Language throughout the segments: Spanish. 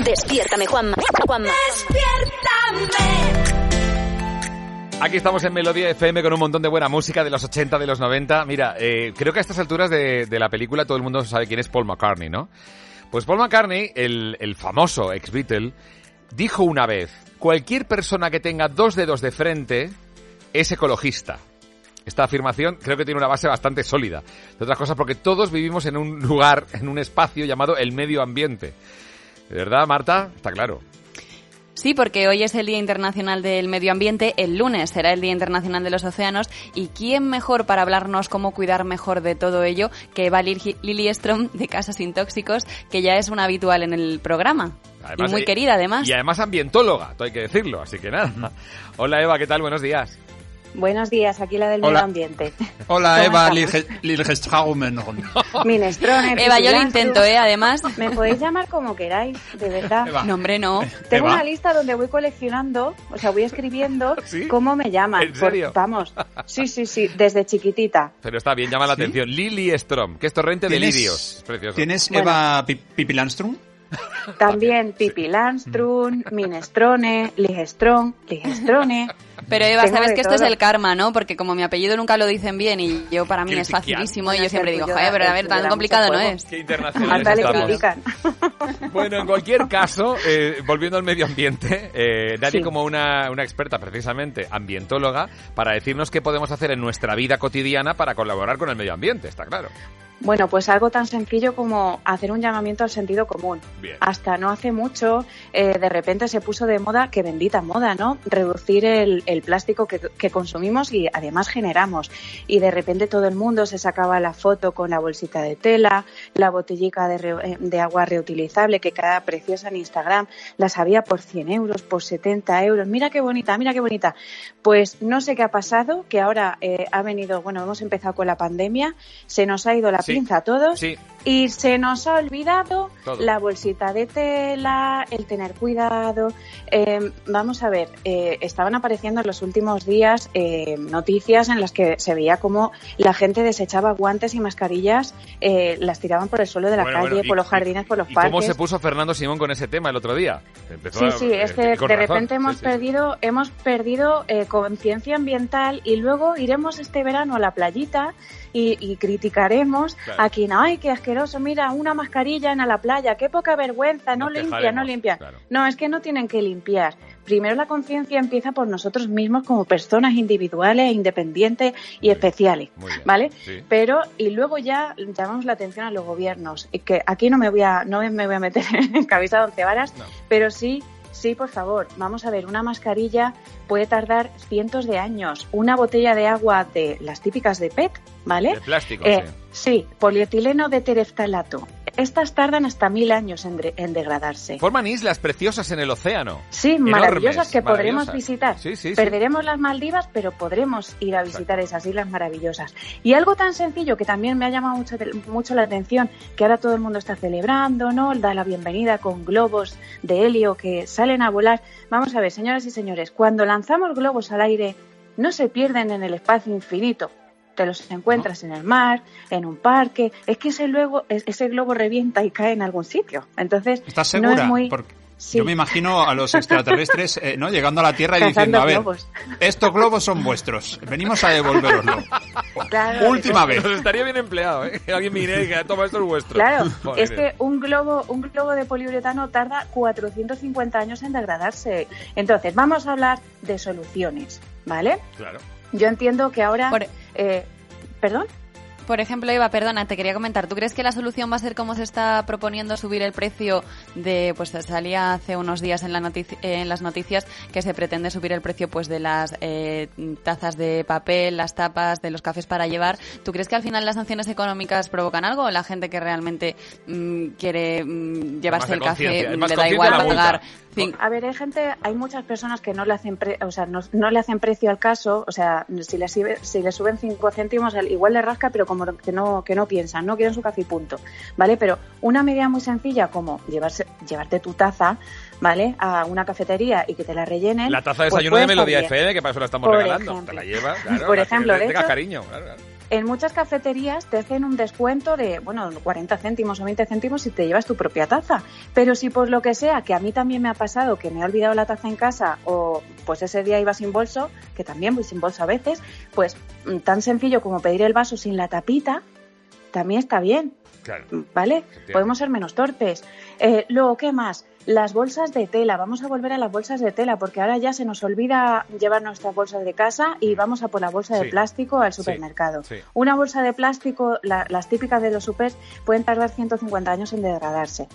Despiértame, Juanma. Juanma. Aquí estamos en Melodía FM con un montón de buena música de los 80, de los 90. Mira, eh, creo que a estas alturas de, de la película todo el mundo sabe quién es Paul McCartney, ¿no? Pues Paul McCartney, el, el famoso ex-Beatle, dijo una vez, cualquier persona que tenga dos dedos de frente es ecologista. Esta afirmación creo que tiene una base bastante sólida. De otras cosas, porque todos vivimos en un lugar, en un espacio llamado el medio ambiente. ¿De verdad, Marta? Está claro. Sí, porque hoy es el Día Internacional del Medio Ambiente, el lunes será el Día Internacional de los Océanos y quién mejor para hablarnos cómo cuidar mejor de todo ello que Eva Lili Strom de Casas Sin Tóxicos, que ya es una habitual en el programa. Además, y muy eh, querida además. Y además ambientóloga, todo hay que decirlo, así que nada. Hola Eva, ¿qué tal? Buenos días. Buenos días, aquí la del Hola. medio ambiente. Hola ¿Cómo Eva? Lilgestraumen. Minestrone. Eva, yo lo intento, ¿eh? Además. Me podéis llamar como queráis, de verdad. Eva. No, hombre, no. Tengo Eva. una lista donde voy coleccionando, o sea, voy escribiendo ¿Sí? cómo me llaman. ¿En serio? Por- vamos, sí, sí, sí, desde chiquitita. Pero está bien, llama la ¿Sí? atención. Lily Strom, que es torrente de ¿Tienes- lirios. Es precioso. ¿Tienes Bueno. Eva Pi- Pipilanstrum? También Pipi Landstrun, Minestrone, Ligestron, Ligestrone. Pero Eva, Tengo sabes que esto es el karma, ¿no? Porque como mi apellido nunca lo dicen bien y yo para mí es facilísimo y yo siempre digo, joder, pero a es ver, tan complicado no es. Qué critican. Bueno, en cualquier caso, eh, volviendo al medio ambiente, eh, Sí. como una, una experta, precisamente ambientóloga, para decirnos qué podemos hacer en nuestra vida cotidiana para colaborar con el medio ambiente, está claro. Bueno, pues algo tan sencillo como hacer un llamamiento al sentido común. Bien. Hasta no hace mucho, eh, de repente se puso de moda, que bendita moda, ¿no? Reducir el, el plástico que, que consumimos y además generamos. Y de repente todo el mundo se sacaba la foto con la bolsita de tela, la botellica de, re- eh, de agua reutilizable que queda preciosa en Instagram, las había por 100 euros, por 70 euros. Mira qué bonita, mira qué bonita. Pues no sé qué ha pasado, que ahora eh, ha venido, bueno, hemos empezado con la pandemia, se nos ha ido la Sí. Pinza a todos Sí, y se nos ha olvidado Todo. la bolsita de tela, el tener cuidado. Eh, vamos a ver, eh, estaban apareciendo en los últimos días eh, noticias en las que se veía cómo la gente desechaba guantes y mascarillas, eh, las tiraban por el suelo de la Bueno, calle, bueno, y- por los y- jardines, por los ¿Y parques. cómo se puso Fernando Simón con ese tema el otro día? Empezó Sí, a- sí, es eh, que de razón. repente hemos Sí, sí, sí. perdido, hemos perdido eh, conciencia ambiental y luego iremos este verano a la playita y, y criticaremos Claro. a quien, ay, qué asqueroso, mira, una mascarilla en a la playa, qué poca vergüenza, no limpia, no limpia. claro. No, es que no tienen que limpiar. Primero la conciencia empieza por nosotros mismos como personas individuales, independientes y Muy especiales, bien, ¿vale? sí. Pero y luego ya llamamos la atención a los gobiernos, y que aquí no me voy a no me voy a meter en cabeza de once varas, No. pero sí, sí, por favor, vamos a ver, una mascarilla puede tardar cientos de años, una botella de agua de las típicas de PET, ¿vale? De plástico, Eh, sí. sí, polietileno de tereftalato. Estas tardan hasta mil años en, de- en degradarse. Forman islas preciosas en el océano. Sí, Enormes, maravillosas que podremos maravillosas. visitar. Sí, sí, sí. Perderemos las Maldivas, pero podremos ir a visitar esas islas maravillosas. Y algo tan sencillo que también me ha llamado mucho, mucho la atención, que ahora todo el mundo está celebrando, ¿no? Da la bienvenida con globos de helio que salen a volar. Vamos a ver, señoras y señores, cuando lanzamos globos al aire, no se pierden en el espacio infinito. Te los encuentras en el mar, en un parque. Es que ese, luego, ese globo revienta y cae en algún sitio. Entonces, ¿Estás no segura? es muy... Porque Sí. Yo me imagino a los extraterrestres eh, ¿no? llegando a la Tierra y Cazando diciendo, a ver, globos. estos globos son vuestros, venimos a devolveroslo. Claro, Última vez. Nos estaría bien empleado, ¿eh? Que alguien viniera y que toma esto es vuestro. Claro, Joder. es que un globo, un globo de poliuretano tarda 450 años en degradarse. Entonces, vamos a hablar de soluciones, ¿vale? Claro. Yo entiendo que ahora... Por- eh, ¿Perdón? Por ejemplo, Eva, perdona, te quería comentar, ¿tú crees que la solución va a ser como se está proponiendo subir el precio de, pues salía hace unos días en, la notici- en las noticias que se pretende subir el precio pues de las eh, tazas de papel, las tapas, de los cafés para llevar? ¿Tú crees que al final las sanciones económicas provocan algo o la gente que realmente mm, quiere mm, llevarse el café mm, le da igual pagar? A ver, hay gente, hay muchas personas que no le hacen, pre- o sea, no, no le hacen precio al caso, o sea, si le, si le suben 5 céntimos, al- igual le rasca, pero como que no, que no piensan, no quieren su café y punto, ¿vale? Pero una medida muy sencilla como llevarse, llevarte tu taza, ¿vale? A una cafetería y que te la rellenen. La taza de pues desayuno de Melodía bien. FM, que para eso la estamos Por regalando. ejemplo. Te la llevas, claro. Por ejemplo, de hecho- cariño, claro, claro. En muchas cafeterías te hacen un descuento de, bueno, 40 céntimos o 20 céntimos si te llevas tu propia taza. Pero si por lo que sea, que a mí también me ha pasado que me he olvidado la taza en casa o pues ese día iba sin bolso, que también voy sin bolso a veces, pues mm, tan sencillo como pedir el vaso sin la tapita, también está bien. Claro. ¿Vale? Podemos ser menos torpes. Eh, luego, ¿qué más? Las bolsas de tela. Vamos a volver a las bolsas de tela porque ahora ya se nos olvida llevar nuestras bolsas de casa y vamos a por la bolsa de plástico al Sí, supermercado. sí. Una bolsa de plástico, la- las típicas de los supers, pueden tardar 150 años en degradarse.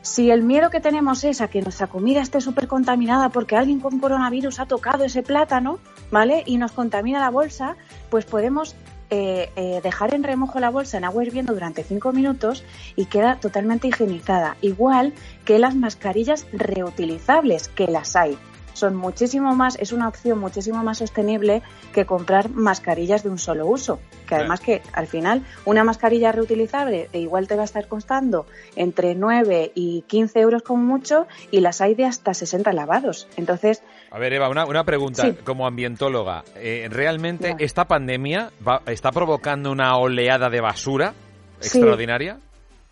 Si el miedo que tenemos es a que nuestra comida esté súper contaminada porque alguien con coronavirus ha tocado ese plátano, ¿vale? Y nos contamina la bolsa, pues podemos eh, eh, dejar en remojo la bolsa en agua hirviendo durante cinco minutos y queda totalmente higienizada. Igual que las mascarillas reutilizables, que las hay. Son muchísimo más, es una opción muchísimo más sostenible que comprar mascarillas de un solo uso. Que además que al final una mascarilla reutilizable e igual te va a estar costando entre 9 y 15 euros como mucho y las hay de hasta 60 lavados. Entonces, A ver, Eva, una, una pregunta Sí. como ambientóloga. Eh, ¿Realmente esta pandemia va- está provocando una oleada de basura Sí. extraordinaria?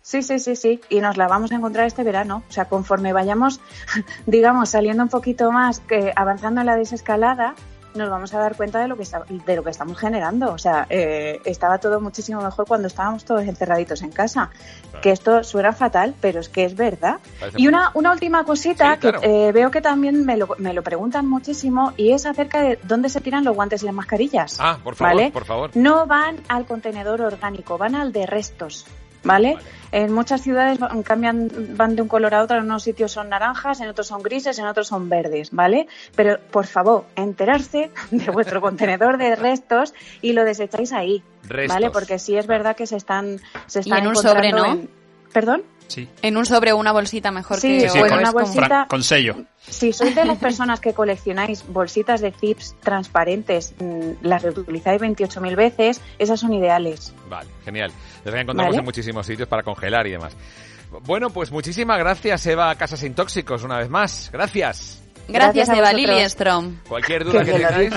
Sí, sí, sí, sí. Y nos la vamos a encontrar este verano. O sea, conforme vayamos, digamos, saliendo un poquito más, que avanzando en la desescalada, nos vamos a dar cuenta de lo que está- de lo que estamos generando. O sea, eh, estaba todo muchísimo mejor cuando estábamos todos encerraditos en casa. Claro. Que esto suena fatal, pero es que es verdad. Parece Y una, una última cosita Sí, claro. que eh, veo que también me lo, me lo preguntan muchísimo y es acerca de dónde se tiran los guantes y las mascarillas. Ah, por favor, ¿vale? por favor. No van al contenedor orgánico, van al de restos. ¿Vale? Vale. En muchas ciudades van- cambian, van de un color a otro, en unos sitios son naranjas, en otros son grises, en otros son verdes, ¿vale? Pero por favor, enterarse de vuestro contenedor de restos y lo desecháis ahí, Restos. ¿vale? Porque sí es verdad que se están, se están en un sobre, encontrando ¿no? en- ¿Perdón? Sí. En un sobre o una bolsita mejor Sí, que sí, o con es una bolsita. Con sello. Si sois de las personas que coleccionáis bolsitas de zips transparentes, mm, las reutilizáis 28.000 veces, esas son ideales. Vale, genial. Las encontramos Vale. en muchísimos sitios para congelar y demás. Bueno, pues muchísimas gracias, Eva Casas Sin Tóxicos, una vez más. Gracias. Gracias, Gracias a Eva. Liliestrom. Cualquier duda que, que tengáis.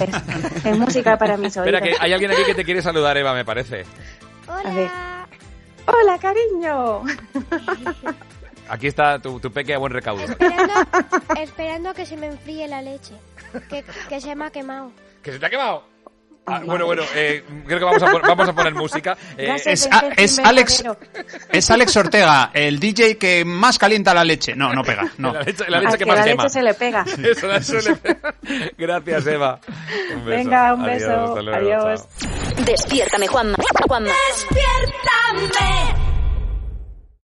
Es música para mis oídos. Espera, que hay alguien aquí que te quiere saludar, Eva, me parece. A ver. Hola, cariño. Aquí está tu, tu peque a buen recaudo. Esperando, esperando a que se me enfríe la leche. Que, que se me ha quemado. ¿Que se te ha quemado? Ah, bueno, bueno, eh, creo que vamos a, vamos a poner música. Eh. Es, a- es Alex es Alex Ortega, el DJ que más calienta la leche. No, no pega. No. La leche, la A leche que que más la quema. leche se le pega. Eso la suele- Gracias, Eva. Un beso. Venga, un Adiós, beso. hasta luego, Adiós. Juanma. Juanma. Despiértame